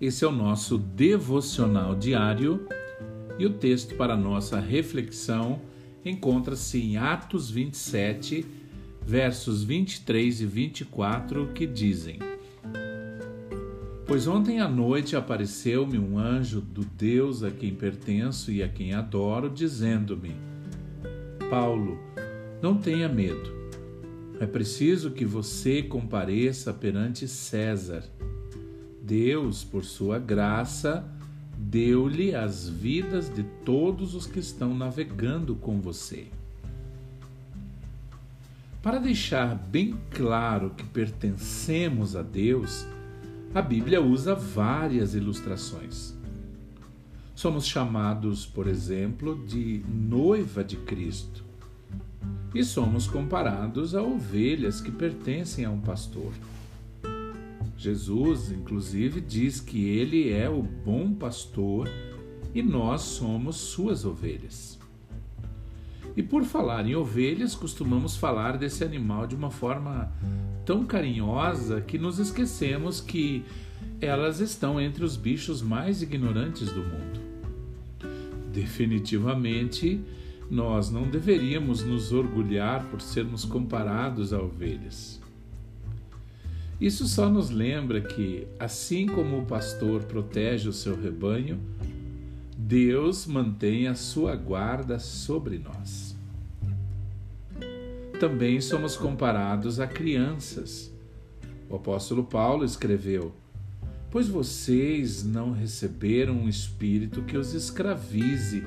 Esse é o nosso devocional diário e o texto para nossa reflexão encontra-se em Atos 27, versos 23 e 24, que dizem: Pois ontem à noite apareceu-me um anjo do Deus a quem pertenço e a quem adoro, dizendo-me: Paulo, não tenha medo. É preciso que você compareça perante César. Deus, por sua graça, deu-lhe as vidas de todos os que estão navegando com você. Para deixar bem claro que pertencemos a Deus, a Bíblia usa várias ilustrações. Somos chamados, por exemplo, de noiva de Cristo e somos comparados a ovelhas que pertencem a um pastor. Jesus, inclusive, diz que ele é o bom pastor e nós somos suas ovelhas. E por falar em ovelhas, costumamos falar desse animal de uma forma tão carinhosa que nos esquecemos que elas estão entre os bichos mais ignorantes do mundo. Definitivamente, nós não deveríamos nos orgulhar por sermos comparados a ovelhas. Isso só nos lembra que, assim como o pastor protege o seu rebanho, Deus mantém a sua guarda sobre nós. Também somos comparados a crianças. O apóstolo Paulo escreveu: Pois vocês não receberam um espírito que os escravize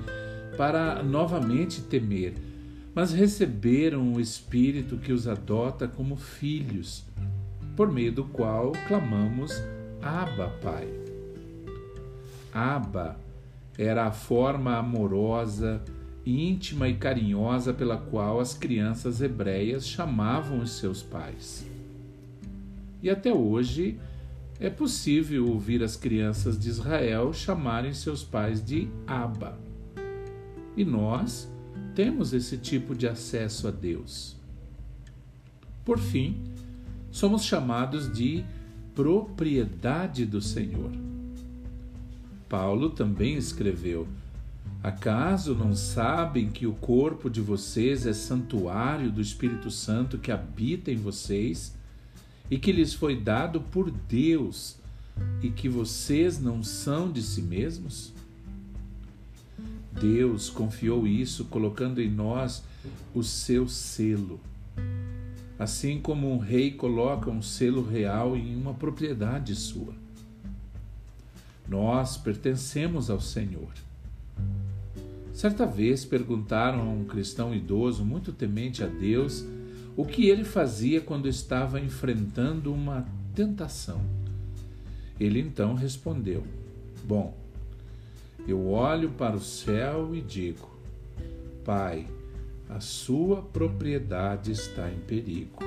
para novamente temer, mas receberam o espírito que os adota como filhos por meio do qual clamamos Abba, Pai. Abba era a forma amorosa, íntima e carinhosa pela qual as crianças hebreias chamavam os seus pais. E até hoje é possível ouvir as crianças de Israel chamarem seus pais de Abba. E nós temos esse tipo de acesso a Deus. Por fim, somos chamados de propriedade do Senhor. Paulo também escreveu: Acaso não sabem que o corpo de vocês é santuário do Espírito Santo que habita em vocês e que lhes foi dado por Deus e que vocês não são de si mesmos? Deus confiou isso colocando em nós o seu selo assim como um rei coloca um selo real em uma propriedade sua. Nós pertencemos ao Senhor. Certa vez perguntaram a um cristão idoso, muito temente a Deus, o que ele fazia quando estava enfrentando uma tentação. Ele então respondeu: Bom, eu olho para o céu e digo: Pai, a sua propriedade está em perigo.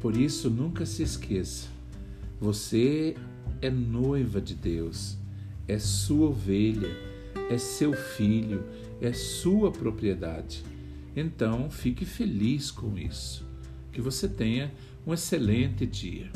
Por isso, nunca se esqueça: você é noiva de Deus, é sua ovelha, é seu filho, é sua propriedade. Então, fique feliz com isso. Que você tenha um excelente dia.